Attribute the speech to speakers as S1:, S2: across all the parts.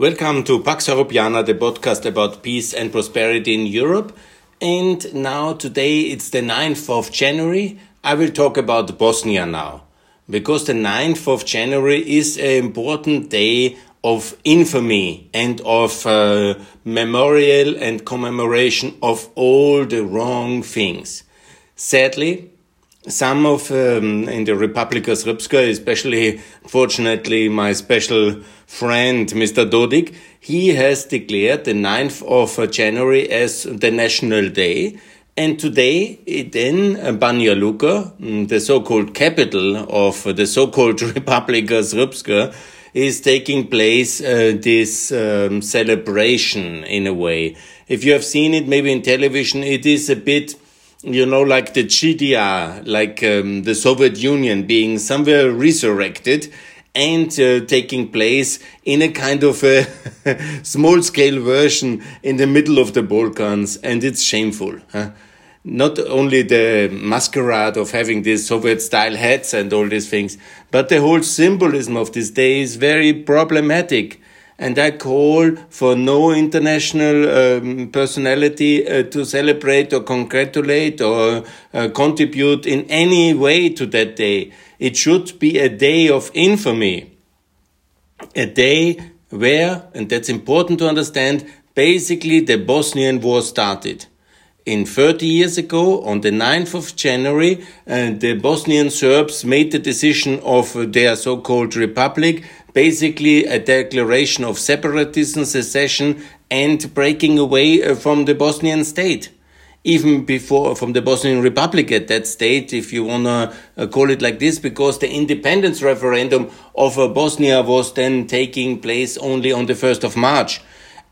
S1: Welcome to Pax Europiana, the podcast about peace and prosperity in Europe. And now, today, it's the 9th of January. I will talk about Bosnia now. Because the 9th of January is an important day of infamy and of uh, memorial and commemoration of all the wrong things. Sadly, some of um, in the Republika Srpska, especially, fortunately, my special friend, Mr. Dodik, he has declared the 9th of uh, January as the national day. And today, then Banja Luka, mm, the so-called capital of the so-called Republika Srpska, is taking place uh, this um, celebration in a way. If you have seen it maybe in television, it is a bit you know, like the GDR, like um, the Soviet Union being somewhere resurrected and uh, taking place in a kind of a small scale version in the middle of the Balkans. And it's shameful. Huh? Not only the masquerade of having these Soviet style hats and all these things, but the whole symbolism of this day is very problematic and I call for no international um, personality uh, to celebrate or congratulate or uh, contribute in any way to that day. It should be a day of infamy, a day where, and that's important to understand, basically the Bosnian War started. In 30 years ago, on the 9th of January, uh, the Bosnian Serbs made the decision of their so-called republic basically a declaration of separatism, secession, and breaking away uh, from the Bosnian state. Even before from the Bosnian Republic at that state, if you want to uh, call it like this, because the independence referendum of uh, Bosnia was then taking place only on the 1st of March.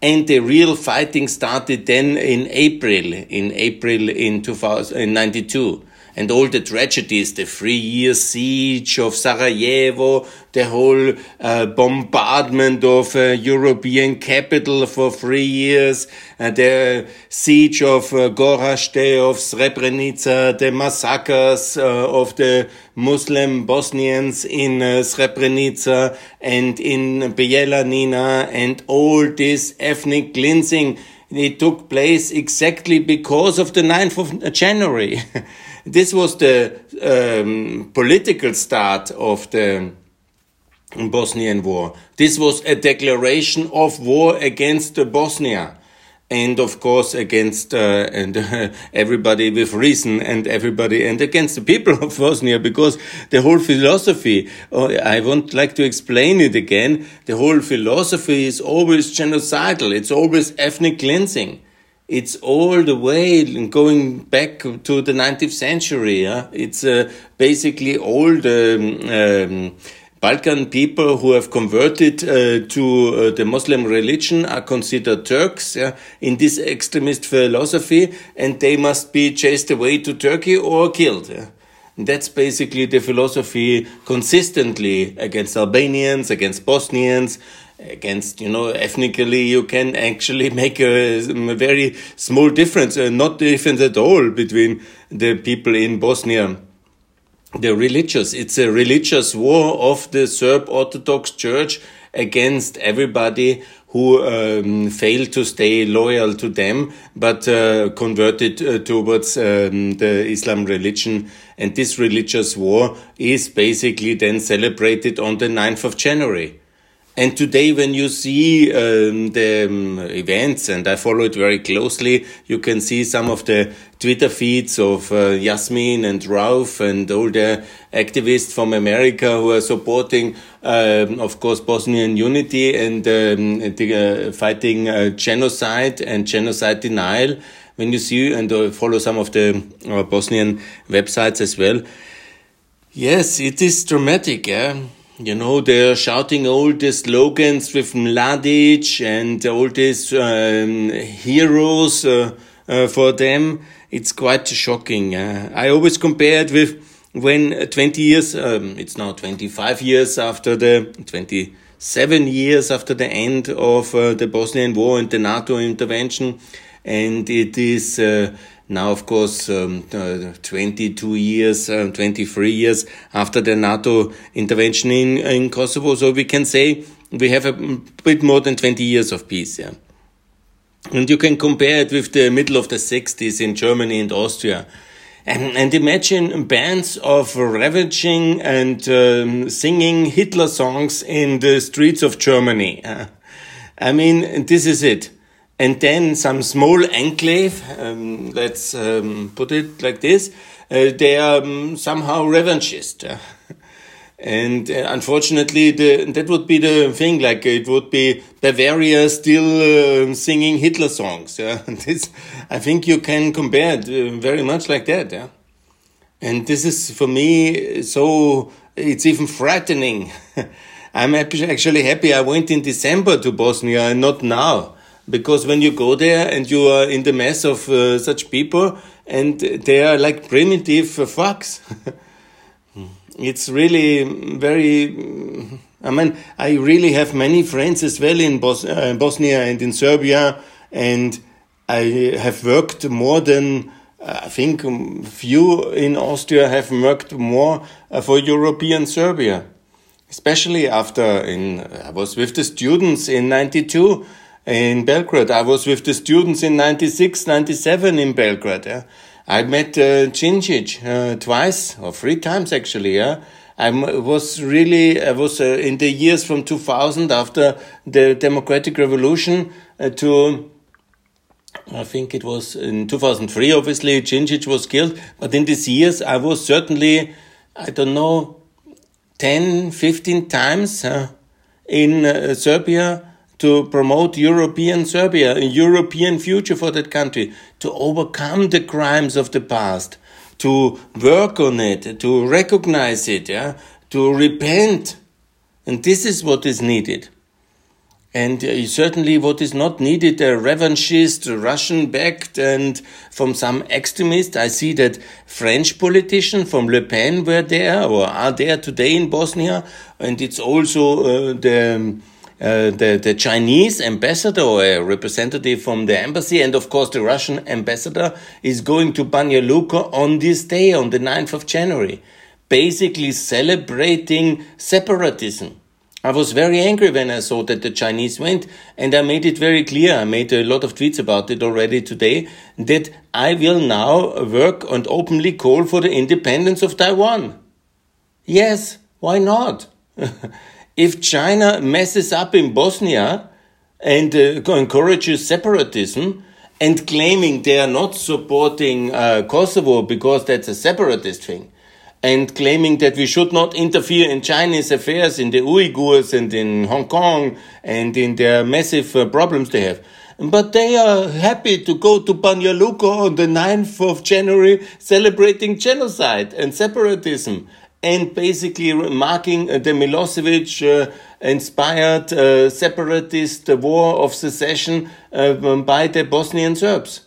S1: And the real fighting started then in April, in April in 2092 and all the tragedies, the three year siege of Sarajevo, the whole uh, bombardment of a European capital for three years, uh, the siege of uh, Gorazde, of Srebrenica, the massacres uh, of the Muslim Bosnians in uh, Srebrenica and in Bijeljina, and all this ethnic cleansing. It took place exactly because of the 9th of January. This was the um, political start of the Bosnian War. This was a declaration of war against Bosnia. And of course, against uh, and uh, everybody with reason, and everybody, and against the people of Bosnia, because the whole philosophy. Uh, I won't like to explain it again. The whole philosophy is always genocidal. It's always ethnic cleansing it's all the way going back to the 19th century. Yeah? It's uh, basically all the um, Balkan people who have converted uh, to uh, the Muslim religion are considered Turks yeah, in this extremist philosophy, and they must be chased away to Turkey or killed. Yeah. That's basically the philosophy consistently against Albanians, against Bosnians, against you know ethnically you can actually make a, a very small difference uh, not difference at all between the people in bosnia. The religious it's a religious war of the serb orthodox church against everybody who um, failed to stay loyal to them but uh, converted uh, towards um, the islam religion. And this religious war is basically then celebrated on the 9th of january and today, when you see um, the um, events, and I follow it very closely, you can see some of the Twitter feeds of uh, Yasmin and Ralph and all the activists from America who are supporting, um, of course, Bosnian unity and um, the, uh, fighting uh, genocide and genocide denial. When you see and uh, follow some of the uh, Bosnian websites as well, yes, it is dramatic. Yeah you know, they're shouting all the slogans with Mladic and all these um, heroes uh, uh, for them. It's quite shocking. Uh, I always compare it with when 20 years, um, it's now 25 years after the 27 years after the end of uh, the Bosnian War and the NATO intervention, and it is uh, now, of course, um, uh, 22 years, uh, 23 years after the NATO intervention in, in Kosovo. So we can say we have a bit more than 20 years of peace. Yeah. And you can compare it with the middle of the 60s in Germany and Austria. And, and imagine bands of ravaging and um, singing Hitler songs in the streets of Germany. Uh, I mean, this is it. And then some small enclave, um, let's um, put it like this, uh, they are um, somehow revanchist. And uh, unfortunately, the, that would be the thing. Like it would be Bavaria still uh, singing Hitler songs. Yeah, this I think you can compare it uh, very much like that. Yeah, and this is for me so it's even frightening. I'm actually happy I went in December to Bosnia and not now, because when you go there and you are in the mess of uh, such people and they are like primitive fucks. it's really very. I mean, I really have many friends as well in Bos uh, Bosnia and in Serbia, and I have worked more than uh, I think um, few in Austria have worked more uh, for European Serbia, especially after in I was with the students in '92 in Belgrade. I was with the students in 96, 97 in Belgrade. Yeah? I met uh, uh, twice or three times actually. Yeah, I was really I was uh, in the years from 2000 after the democratic revolution uh, to. I think it was in 2003, obviously, Djindjic was killed. But in these years, I was certainly, I don't know, 10, 15 times uh, in uh, Serbia to promote European Serbia, a European future for that country, to overcome the crimes of the past, to work on it, to recognize it, yeah, to repent. And this is what is needed. And uh, certainly, what is not needed, a revanchist, Russian backed, and from some extremist. I see that French politicians from Le Pen were there or are there today in Bosnia, and it's also uh, the uh, the, the Chinese ambassador or a representative from the embassy, and of course the Russian ambassador is going to Banja Luka on this day, on the 9th of January, basically celebrating separatism. I was very angry when I saw that the Chinese went, and I made it very clear. I made a lot of tweets about it already today that I will now work and openly call for the independence of Taiwan. Yes, why not? if China messes up in Bosnia and uh, encourages separatism and claiming they are not supporting uh, Kosovo because that's a separatist thing, and claiming that we should not interfere in Chinese affairs in the Uyghurs and in Hong Kong and in their massive uh, problems they have. But they are happy to go to Banja Luka on the 9th of January celebrating genocide and separatism and basically marking uh, the Milosevic uh, inspired uh, separatist war of secession um, by the Bosnian Serbs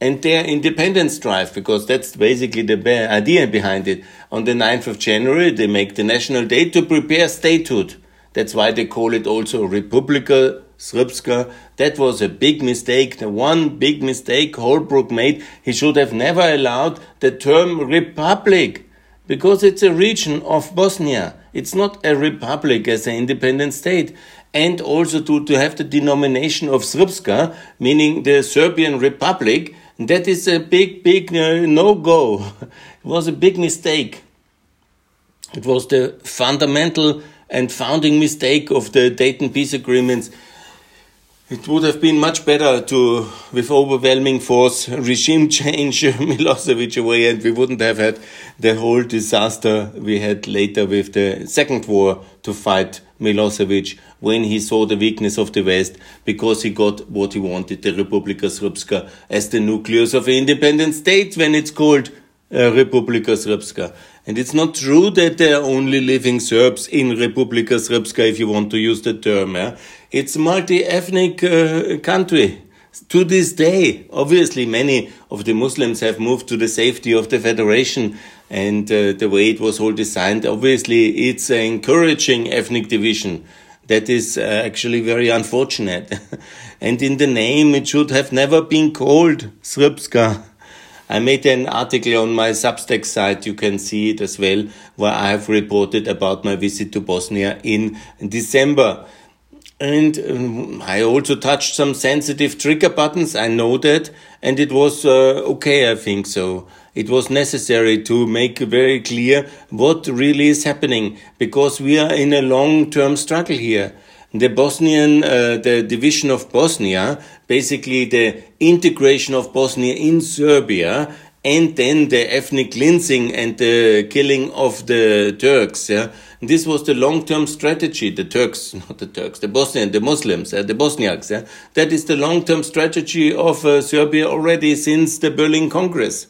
S1: and their independence drive, because that's basically the idea behind it. On the 9th of January, they make the national day to prepare statehood. That's why they call it also Republika Srpska. That was a big mistake. The one big mistake Holbrooke made, he should have never allowed the term republic because it's a region of Bosnia. It's not a republic as an independent state. And also to, to have the denomination of Srpska, meaning the Serbian Republic, that is a big, big uh, no go. it was a big mistake. It was the fundamental and founding mistake of the Dayton peace agreements it would have been much better to, with overwhelming force, regime change Milosevic away, and we wouldn't have had the whole disaster we had later with the second war to fight Milosevic when he saw the weakness of the West because he got what he wanted, the Republika Srpska, as the nucleus of an independent state when it's called uh, Republika Srpska. And it's not true that there are only living Serbs in Republika Srpska, if you want to use the term. Yeah? It's a multi-ethnic uh, country. To this day, obviously, many of the Muslims have moved to the safety of the federation and uh, the way it was all designed. Obviously, it's encouraging ethnic division. That is uh, actually very unfortunate. and in the name, it should have never been called Srpska. I made an article on my Substack site, you can see it as well, where I have reported about my visit to Bosnia in December. And um, I also touched some sensitive trigger buttons. I know that. And it was uh, okay, I think so. It was necessary to make very clear what really is happening because we are in a long term struggle here. The Bosnian, uh, the division of Bosnia, basically the integration of Bosnia in Serbia, and then the ethnic cleansing and the killing of the Turks. Yeah? This was the long-term strategy. The Turks, not the Turks, the Bosnian, the Muslims, uh, the Bosniaks. Yeah? That is the long-term strategy of uh, Serbia already since the Berlin Congress.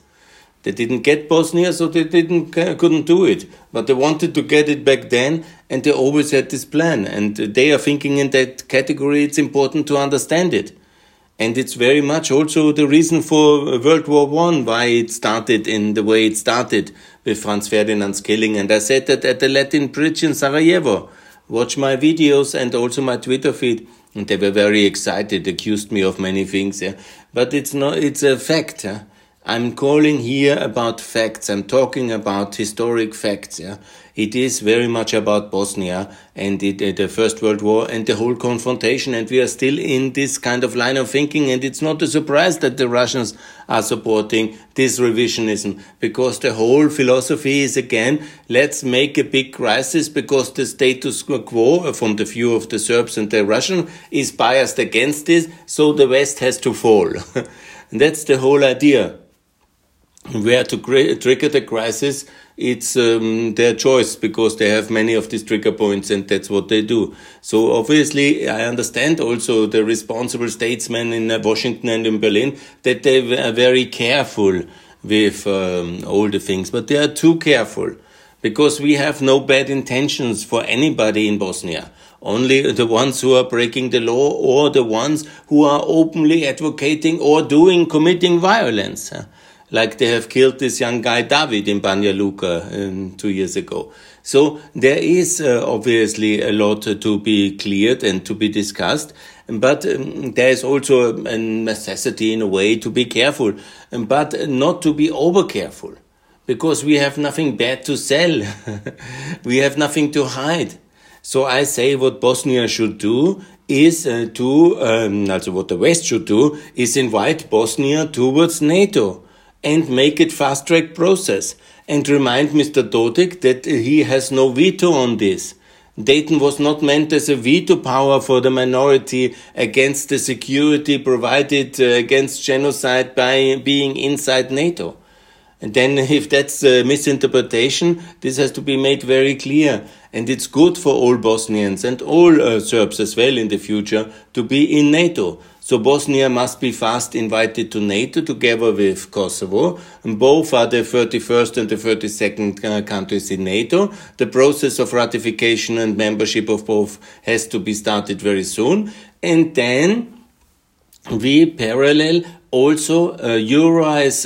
S1: They didn't get Bosnia, so they didn't uh, couldn't do it. But they wanted to get it back then, and they always had this plan. And they are thinking in that category. It's important to understand it. And it's very much also the reason for uh, World War One, why it started in the way it started with Franz Ferdinand's killing. And I said that at the Latin Bridge in Sarajevo. Watch my videos and also my Twitter feed. And they were very excited, accused me of many things. Yeah. But it's not, it's a fact. I'm calling here about facts. I'm talking about historic facts. Yeah? It is very much about Bosnia and it, uh, the First World War and the whole confrontation. And we are still in this kind of line of thinking. And it's not a surprise that the Russians are supporting this revisionism because the whole philosophy is again, let's make a big crisis because the status quo from the view of the Serbs and the Russian is biased against this. So the West has to fall. That's the whole idea where to trigger the crisis, it's um, their choice because they have many of these trigger points and that's what they do. So obviously, I understand also the responsible statesmen in uh, Washington and in Berlin that they are very careful with um, all the things, but they are too careful because we have no bad intentions for anybody in Bosnia. Only the ones who are breaking the law or the ones who are openly advocating or doing, committing violence like they have killed this young guy David in Banja Luka um, two years ago. So there is uh, obviously a lot to be cleared and to be discussed, but um, there is also a necessity in a way to be careful, um, but not to be over careful, because we have nothing bad to sell, we have nothing to hide. So I say what Bosnia should do is uh, to, um, also what the West should do, is invite Bosnia towards NATO and make it fast track process and remind Mr. Dodik that he has no veto on this. Dayton was not meant as a veto power for the minority against the security provided uh, against genocide by being inside NATO. And then if that's a misinterpretation, this has to be made very clear. And it's good for all Bosnians and all uh, Serbs as well in the future to be in NATO. So Bosnia must be fast invited to NATO together with Kosovo. And both are the 31st and the 32nd uh, countries in NATO. The process of ratification and membership of both has to be started very soon. And then we parallel also uh,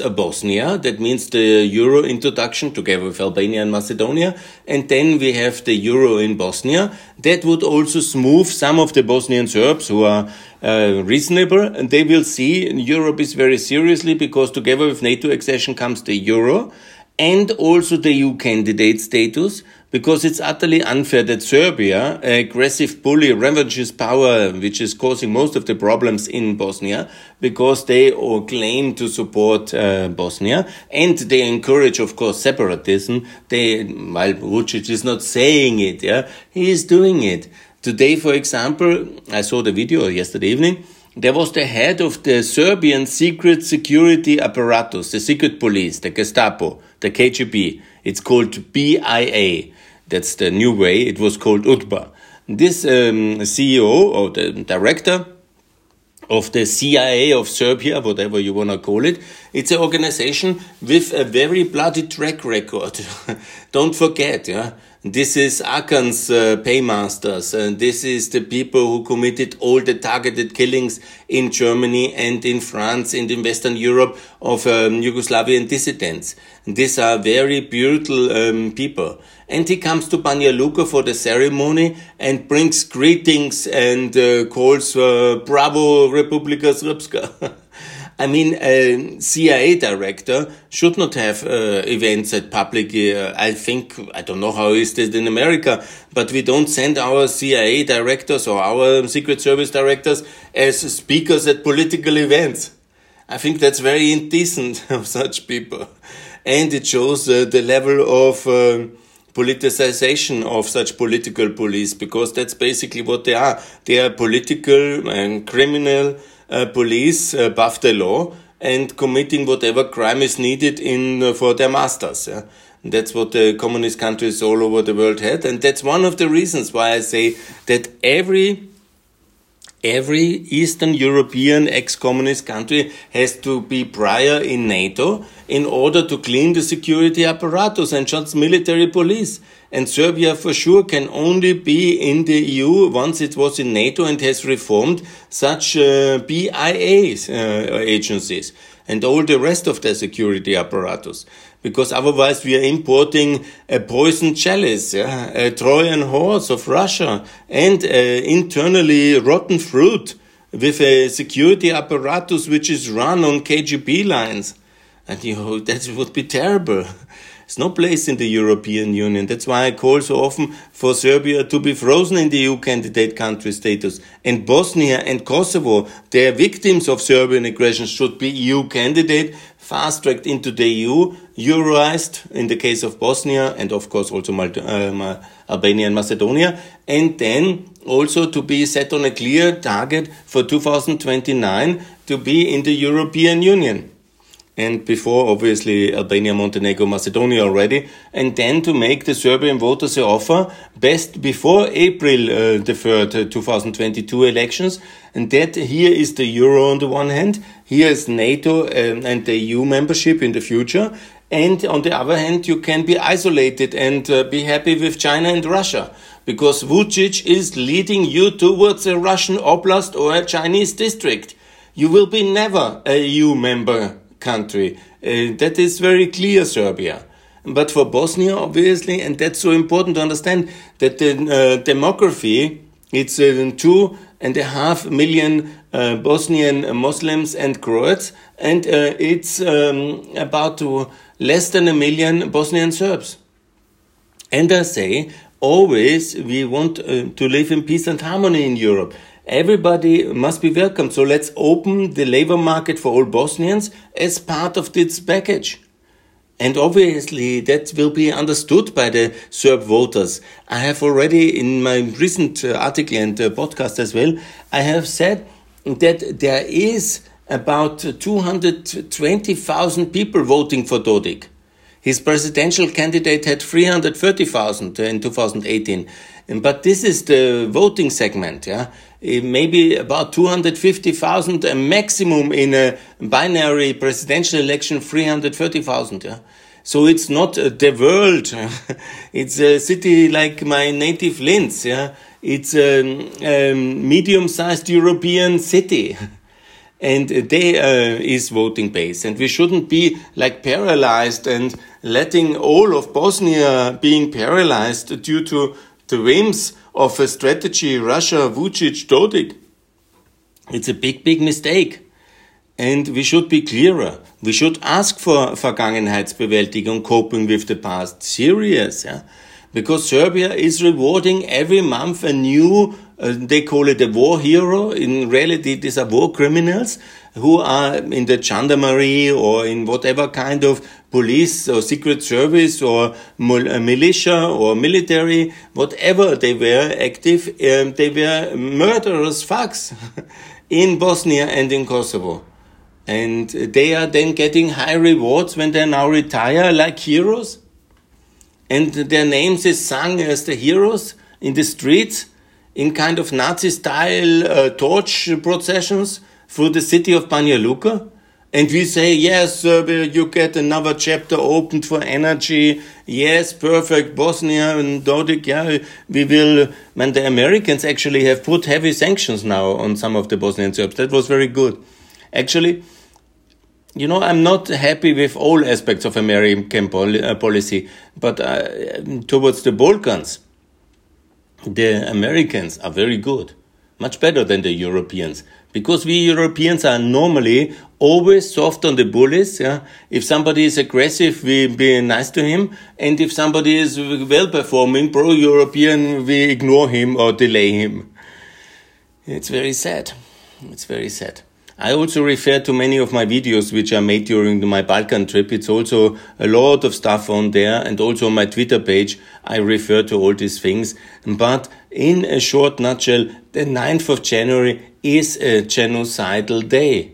S1: uh, Bosnia. That means the Euro introduction together with Albania and Macedonia. And then we have the Euro in Bosnia. That would also smooth some of the Bosnian Serbs who are uh, reasonable and they will see Europe is very seriously because together with NATO accession comes the Euro and also the EU candidate status because it's utterly unfair that Serbia, aggressive bully, ravages power, which is causing most of the problems in Bosnia, because they all claim to support uh, Bosnia and they encourage, of course, separatism. They, while Vucic is not saying it, yeah, he is doing it. Today, for example, I saw the video yesterday evening. There was the head of the Serbian secret security apparatus, the secret police, the Gestapo, the KGB. It's called BIA. That's the new way. It was called UDBA. This um, CEO or the director of the CIA of Serbia, whatever you want to call it. It's an organization with a very bloody track record. Don't forget, yeah. This is Arkan's uh, paymasters, and this is the people who committed all the targeted killings in Germany and in France and in Western Europe of um, Yugoslavian dissidents. These are very brutal um, people. And he comes to Banja Luka for the ceremony and brings greetings and uh, calls uh, Bravo Republika Srpska. I mean, a CIA director should not have uh, events at public. Uh, I think I don't know how is it in America, but we don't send our CIA directors or our Secret Service directors as speakers at political events. I think that's very indecent of such people, and it shows uh, the level of uh, politicization of such political police because that's basically what they are. They are political and criminal uh, police above the law and committing whatever crime is needed in uh, for their masters. Yeah? That's what the communist countries all over the world had, and that's one of the reasons why I say that every every Eastern European ex-communist country has to be prior in NATO in order to clean the security apparatus and just military police. And Serbia for sure can only be in the EU once it was in NATO and has reformed such uh, BIA uh, agencies and all the rest of the security apparatus. Because otherwise we are importing a poison chalice, yeah? a Trojan horse of Russia and uh, internally rotten fruit with a security apparatus which is run on KGB lines. And you know, that would be terrible. There's no place in the European Union. That's why I call so often for Serbia to be frozen in the EU candidate country status. And Bosnia and Kosovo, they are victims of Serbian aggression, should be EU candidate, fast tracked into the EU, Euroized in the case of Bosnia, and of course also um, Albania and Macedonia, and then also to be set on a clear target for 2029 to be in the European Union and before obviously Albania, Montenegro, Macedonia already, and then to make the Serbian voters an offer best before April uh, the 3rd, uh, 2022 elections. And that here is the euro on the one hand, here is NATO um, and the EU membership in the future. And on the other hand, you can be isolated and uh, be happy with China and Russia. Because Vucic is leading you towards a Russian oblast or a Chinese district. You will be never a EU member country. Uh, that is very clear, Serbia. But for Bosnia, obviously, and that's so important to understand that the uh, demography, it's uh, two and a half million uh, Bosnian Muslims and Croats, and uh, it's um, about to less than a million Bosnian Serbs. And I say, always we want uh, to live in peace and harmony in Europe. Everybody must be welcome. So let's open the labor market for all Bosnians as part of this package. And obviously that will be understood by the Serb voters. I have already in my recent uh, article and uh, podcast as well, I have said that there is about 220,000 people voting for Dodik. His presidential candidate had 330,000 in 2018. But this is the voting segment, yeah. Eh, maybe about 250,000, a maximum in a binary presidential election, 330,000, yeah. So it's not uh, the world. it's a city like my native Linz, yeah. It's a, a medium-sized European city. and they uh, is voting base and we shouldn't be like paralyzed and letting all of bosnia being paralyzed due to the whims of a strategy Russia, Vucic, Dodik. It's a big, big mistake. And we should be clearer. We should ask for Vergangenheitsbewältigung, coping with the past. Serious, yeah? Because Serbia is rewarding every month a new, uh, they call it a war hero. In reality, these are war criminals who are in the gendarmerie or in whatever kind of police or secret service or uh, militia or military, whatever they were active, um, they were murderous thugs in Bosnia and in Kosovo. And they are then getting high rewards when they now retire like heroes. And their names is sung as the heroes in the streets in kind of Nazi style uh, torch processions through the city of Banja Luka. And we say, yes, Serbia, you get another chapter opened for energy. Yes, perfect. Bosnia and Dodik, yeah, we will. And the Americans actually have put heavy sanctions now on some of the Bosnian Serbs. That was very good. Actually, you know, I'm not happy with all aspects of American pol uh, policy, but uh, towards the Balkans, the Americans are very good. much better than the Europeans. Because we Europeans are normally always soft on the bullies. Yeah? If somebody is aggressive, we be nice to him. And if somebody is well performing, pro-European, we ignore him or delay him. It's very sad. It's very sad. I also refer to many of my videos which are made during my Balkan trip. It's also a lot of stuff on there and also on my Twitter page. I refer to all these things. But in a short nutshell, the 9th of January is a genocidal day.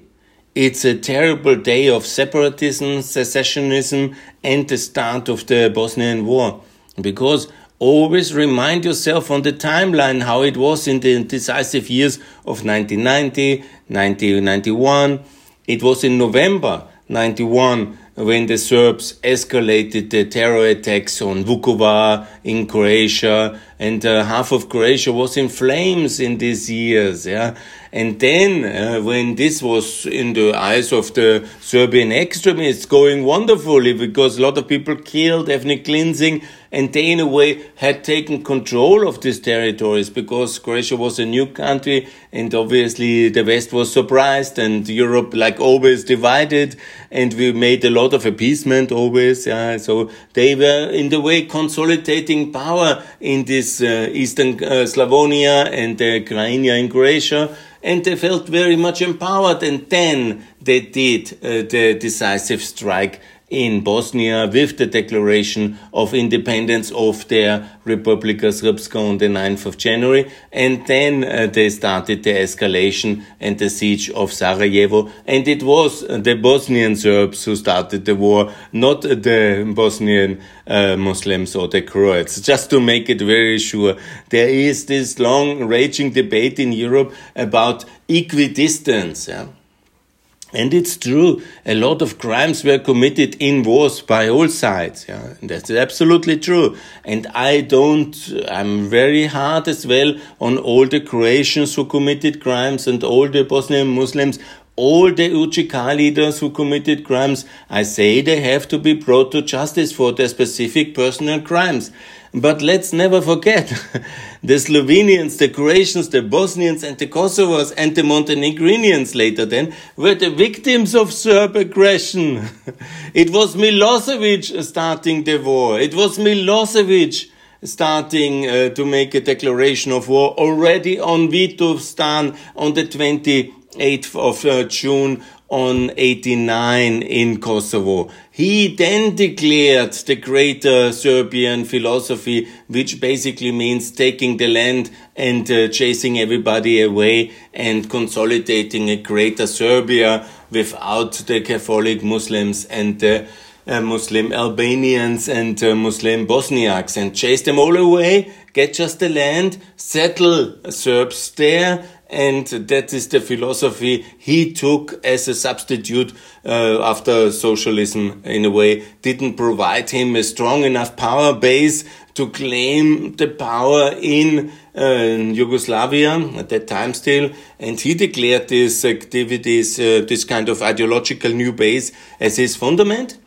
S1: It's a terrible day of separatism, secessionism, and the start of the Bosnian War. Because always remind yourself on the timeline how it was in the decisive years of 1990, 1991. It was in November 91 when the Serbs escalated the terror attacks on Vukovar in Croatia, and uh, half of Croatia was in flames in these years. Yeah, and then, uh, when this was in the eyes of the Serbian extremists going wonderfully because a lot of people killed, ethnic cleansing, and they in a way had taken control of these territories because Croatia was a new country and obviously the West was surprised and Europe like always divided and we made a lot of appeasement always. Yeah. So they were in the way consolidating power in this uh, Eastern uh, Slavonia and uh, Krajina in Croatia and they felt very much empowered. And then they did uh, the decisive strike in Bosnia with the declaration of independence of their Republika Srpska on the 9th of January. And then uh, they started the escalation and the siege of Sarajevo. And it was the Bosnian Serbs who started the war, not the Bosnian uh, Muslims or the Croats. Just to make it very sure, there is this long raging debate in Europe about equidistance. Yeah? And it's true, a lot of crimes were committed in wars by all sides. Yeah, that's absolutely true. And I don't, I'm very hard as well on all the Croatians who committed crimes and all the Bosnian Muslims, all the UCK leaders who committed crimes. I say they have to be brought to justice for their specific personal crimes. But let's never forget the Slovenians, the Croatians, the Bosnians, and the Kosovars, and the Montenegrinians later then were the victims of Serb aggression. it was Milosevic starting the war. It was Milosevic starting uh, to make a declaration of war already on Vidovdan on the 28th of uh, June on 89 in Kosovo. He then declared the greater Serbian philosophy, which basically means taking the land and uh, chasing everybody away and consolidating a greater Serbia without the Catholic Muslims and the uh, Muslim Albanians and uh, Muslim Bosniaks and chase them all away, get just the land, settle Serbs there, and that is the philosophy he took as a substitute uh, after socialism in a way. Didn't provide him a strong enough power base to claim the power in uh, Yugoslavia at that time still. And he declared these activities uh, this kind of ideological new base as his fundament.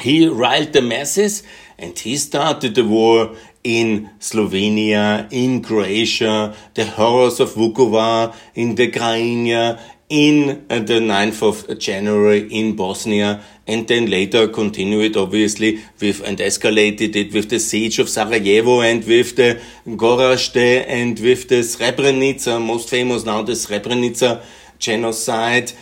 S1: He riled the masses and he started the war in Slovenia, in Croatia, the horrors of Vukovar, in the Krajina, in uh, the 9th of January in Bosnia, and then later continued obviously with and escalated it with the siege of Sarajevo and with the Gorazde and with the Srebrenica, most famous now the Srebrenica genocide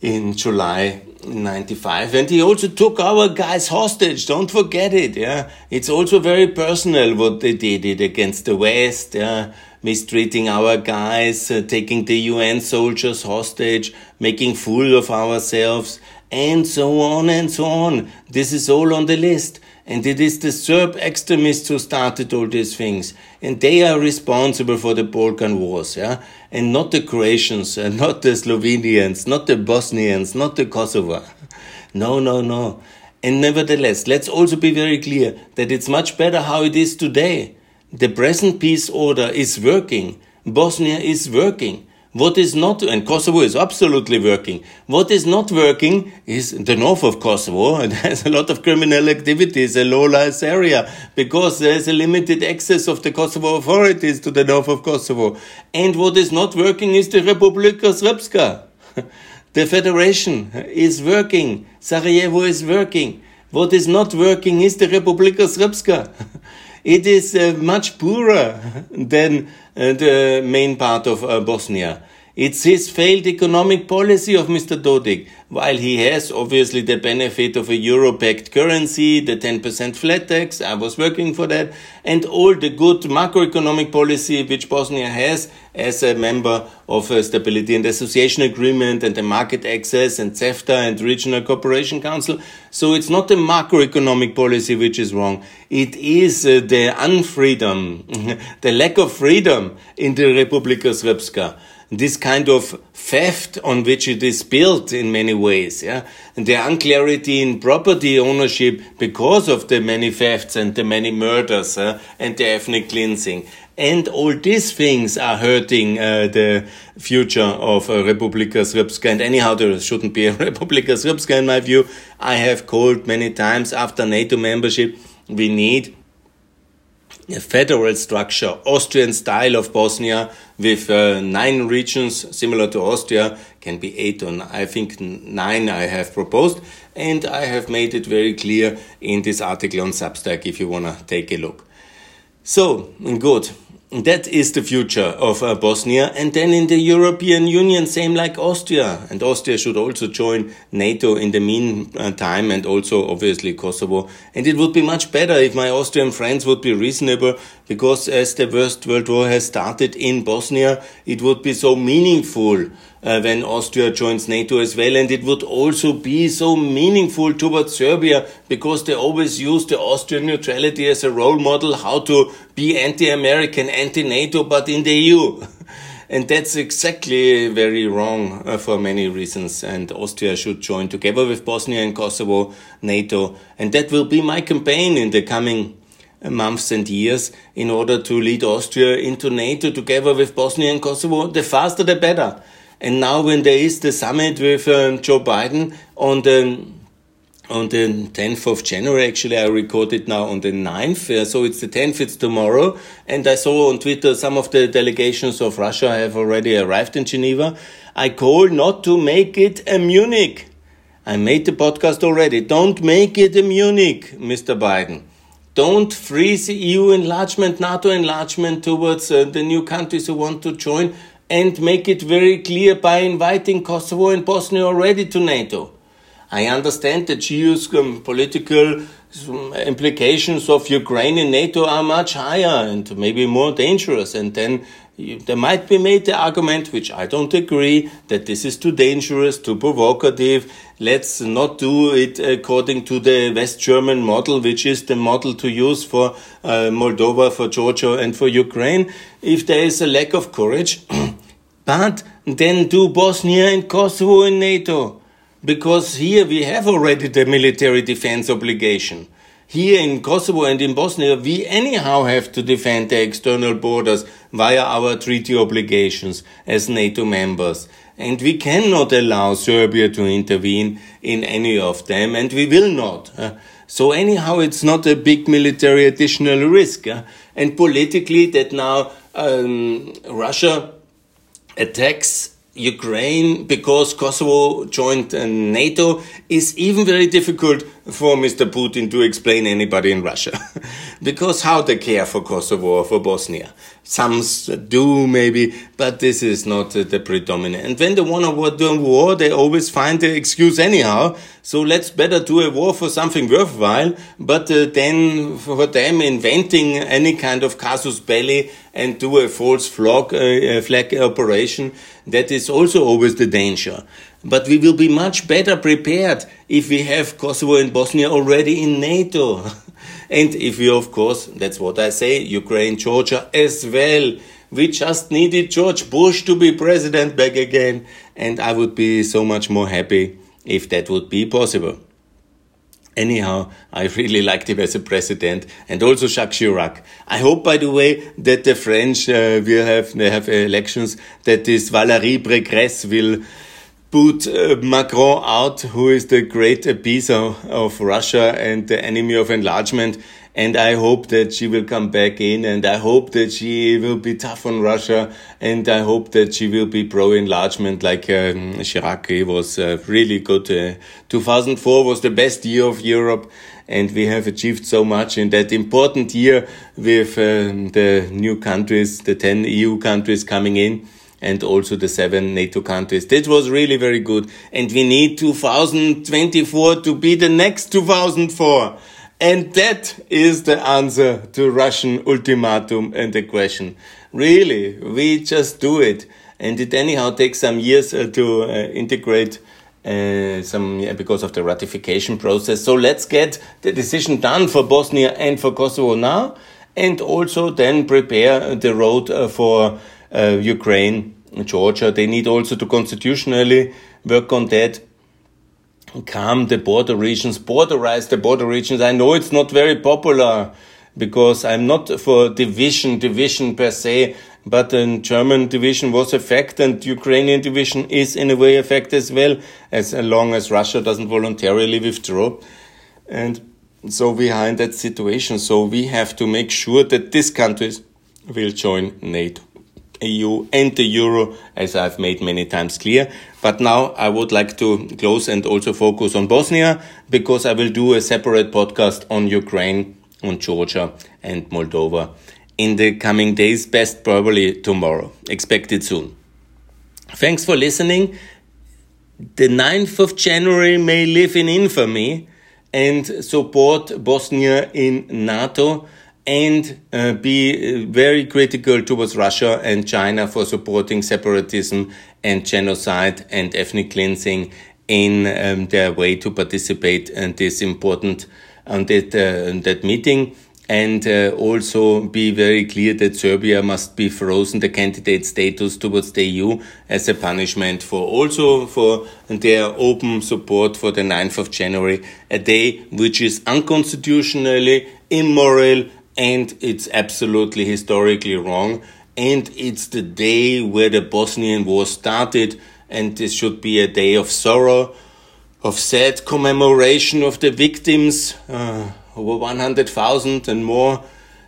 S1: in July 95 and he also took our guys hostage don't forget it yeah it's also very personal what they did it against the west yeah mistreating our guys uh, taking the UN soldiers hostage making fool of ourselves and so on and so on this is all on the list and it is the Serb extremists who started all these things. And they are responsible for the Balkan Wars, yeah? And not the Croatians, and not the Slovenians, not the Bosnians, not the Kosovo. No, no, no. And nevertheless, let's also be very clear that it's much better how it is today. The present peace order is working. Bosnia is working. What is not, and Kosovo is absolutely working. What is not working is the north of Kosovo. Has a lot of criminal activities, a lawless area, because there's a limited access of the Kosovo authorities to the north of Kosovo. And what is not working is the Republika Srpska. the federation is working. Sarajevo is working. What is not working is the Republika Srpska. it is uh, much poorer than uh, the main part of uh, Bosnia. It's his failed economic policy of Mr. Dodik. While he has obviously the benefit of a euro-backed currency, the 10% flat tax, I was working for that, and all the good macroeconomic policy which Bosnia has as a member of a Stability and Association Agreement and the market access and CEFTA and Regional Cooperation Council. So it's not the macroeconomic policy which is wrong. It is uh, the unfreedom, the lack of freedom in the Republika Srpska this kind of theft on which it is built in many ways, yeah, and the unclarity in property ownership because of the many thefts and the many murders uh, and the ethnic cleansing. And all these things are hurting uh, the future of uh, Republika Srpska. And anyhow, there shouldn't be a Republika Srpska in my view. I have called many times after NATO membership, we need a federal structure, Austrian style of Bosnia, with uh, nine regions similar to Austria, can be eight or I think nine I have proposed, and I have made it very clear in this article on Substack if you want to take a look. So, good. That is the future of uh, Bosnia. And then in the European Union, same like Austria. And Austria should also join NATO in the meantime and also obviously Kosovo. And it would be much better if my Austrian friends would be reasonable because as the First World War has started in Bosnia, it would be so meaningful uh, when Austria joins NATO as well. And it would also be so meaningful towards Serbia because they always use the Austrian neutrality as a role model how to be anti-American, anti-NATO, but in the EU. and that's exactly very wrong uh, for many reasons. And Austria should join together with Bosnia and Kosovo, NATO. And that will be my campaign in the coming months and years in order to lead Austria into NATO together with Bosnia and Kosovo. The faster the better. And now when there is the summit with um, Joe Biden on the on the 10th of January, actually, I recorded now on the 9th. Uh, so it's the 10th, it's tomorrow. And I saw on Twitter some of the delegations of Russia have already arrived in Geneva. I call not to make it a Munich. I made the podcast already. Don't make it a Munich, Mr. Biden. Don't freeze EU enlargement, NATO enlargement towards uh, the new countries who want to join and make it very clear by inviting Kosovo and Bosnia already to NATO. I understand that geopolitical um, implications of Ukraine in NATO are much higher and maybe more dangerous. And then there might be made the argument, which I don't agree, that this is too dangerous, too provocative. Let's not do it according to the West German model, which is the model to use for uh, Moldova, for Georgia, and for Ukraine. If there is a lack of courage, but then do Bosnia and Kosovo in NATO. Because here we have already the military defense obligation. Here in Kosovo and in Bosnia, we anyhow have to defend the external borders via our treaty obligations as NATO members. And we cannot allow Serbia to intervene in any of them, and we will not. so anyhow, it's not a big military additional risk. and politically, that now um, Russia attacks Ukraine because Kosovo joined uh, NATO is even very difficult for Mr. Putin to explain anybody in Russia. because how they care for Kosovo or for Bosnia. Some do maybe, but this is not uh, the predominant. And when they want to do a war, they always find the excuse anyhow. So let's better do a war for something worthwhile, but uh, then for them inventing any kind of casus belli and do a false flag, uh, flag operation, that is also always the danger. But we will be much better prepared if we have Kosovo and Bosnia already in NATO. and if we, of course, that's what I say, Ukraine, Georgia as well. We just needed George Bush to be president back again. And I would be so much more happy if that would be possible. Anyhow, I really liked him as a president, and also Jacques Chirac. I hope, by the way, that the French uh, will have they have elections. That this Valérie Pécresse will put uh, Macron out, who is the great appeaser of Russia and the enemy of enlargement. And I hope that she will come back in, and I hope that she will be tough on Russia, and I hope that she will be pro enlargement like um, Chirac was uh, really good. Uh, 2004 was the best year of Europe, and we have achieved so much in that important year with um, the new countries, the 10 EU countries coming in and also the seven NATO countries. That was really very good. And we need 2024 to be the next 2004. And that is the answer to Russian ultimatum and the question. Really, we just do it. And it anyhow takes some years uh, to uh, integrate uh, some yeah, because of the ratification process. So let's get the decision done for Bosnia and for Kosovo now, and also then prepare the road uh, for uh, Ukraine, Georgia. They need also to constitutionally work on that calm the border regions, borderize the border regions. I know it's not very popular because I'm not for division, division per se, but the German division was affected and Ukrainian division is in a way affected as well, as long as Russia doesn't voluntarily withdraw. And so we behind that situation, so we have to make sure that these countries will join NATO. EU and the euro, as I've made many times clear. But now I would like to close and also focus on Bosnia because I will do a separate podcast on Ukraine, on Georgia and Moldova in the coming days, best probably tomorrow. Expect it soon. Thanks for listening. The 9th of January may live in infamy and support Bosnia in NATO and uh, be uh, very critical towards Russia and China for supporting separatism and genocide and ethnic cleansing in um, their way to participate in this important on that, uh, that meeting. And uh, also be very clear that Serbia must be frozen the candidate status towards the EU as a punishment for also for their open support for the 9th of January, a day which is unconstitutionally immoral and it's absolutely historically wrong. And it's the day where the Bosnian War started, and this should be a day of sorrow, of sad commemoration of the victims, uh, over 100,000 and more.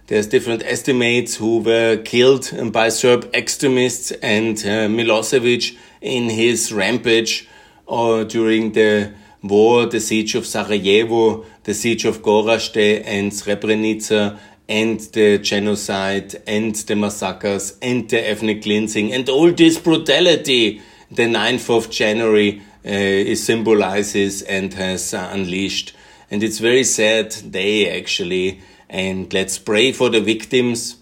S1: There's different estimates who were killed by Serb extremists and uh, Milosevic in his rampage uh, during the war, the siege of Sarajevo, the siege of Gorazde and Srebrenica, and the genocide and the massacres and the ethnic cleansing and all this brutality the 9th of January uh, symbolizes and has uh, unleashed. And it's very sad day actually. And let's pray for the victims.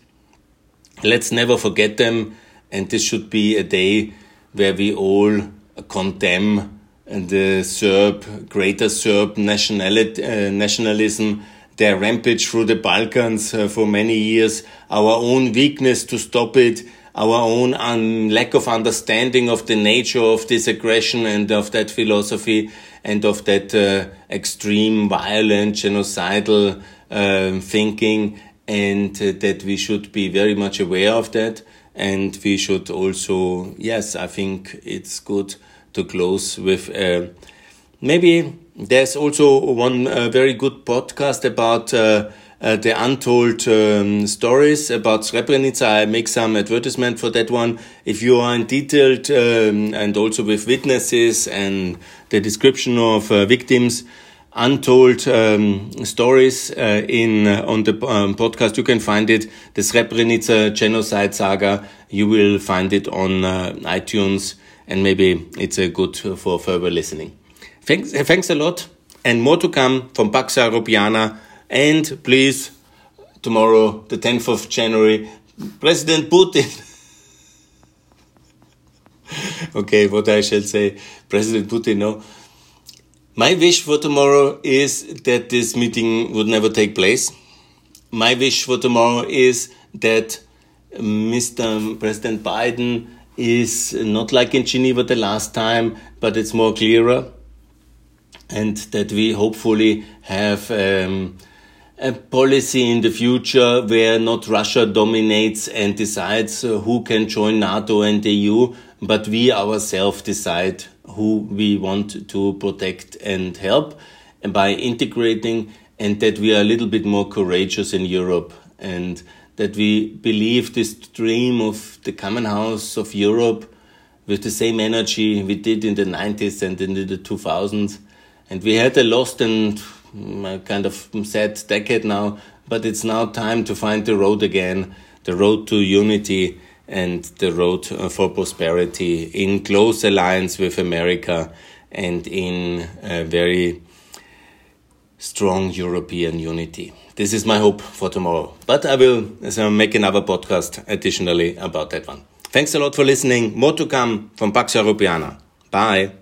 S1: Let's never forget them. And this should be a day where we all condemn the Serb, greater Serb nationality, uh, nationalism their rampage through the Balkans uh, for many years, our own weakness to stop it, our own lack of understanding of the nature of this aggression and of that philosophy and of that uh, extreme, violent, genocidal uh, thinking, and uh, that we should be very much aware of that. And we should also, yes, I think it's good to close with uh, maybe there's also one uh, very good podcast about uh, uh, the untold um, stories about Srebrenica. I make some advertisement for that one. If you are in detailed um, and also with witnesses and the description of uh, victims, untold um, stories uh, in uh, on the um, podcast, you can find it. The Srebrenica genocide saga. You will find it on iTunes, and maybe it's a good for further listening. Thanks, thanks a lot. And more to come from Pax Europiana. And please, tomorrow, the 10th of January, President Putin. okay, what I shall say, President Putin, no. My wish for tomorrow is that this meeting would never take place. My wish for tomorrow is that Mr. President Biden is not like in Geneva the last time, but it's more clearer and that we hopefully have um, a policy in the future where not Russia dominates and decides uh, who can join NATO and the EU, but we ourselves decide who we want to protect and help by integrating and that we are a little bit more courageous in Europe and that we believe this dream of the common house of Europe with the same energy we did in the 90s and in the 2000s. And we had a lost and mm, kind of sad decade now, but it's now time to find the road again, the road to unity and the road uh, for prosperity in close alliance with America and in a very strong European unity. This is my hope for tomorrow. But I will so make another podcast additionally about that one. Thanks a lot for listening. More to come from Pax Europiana. Bye.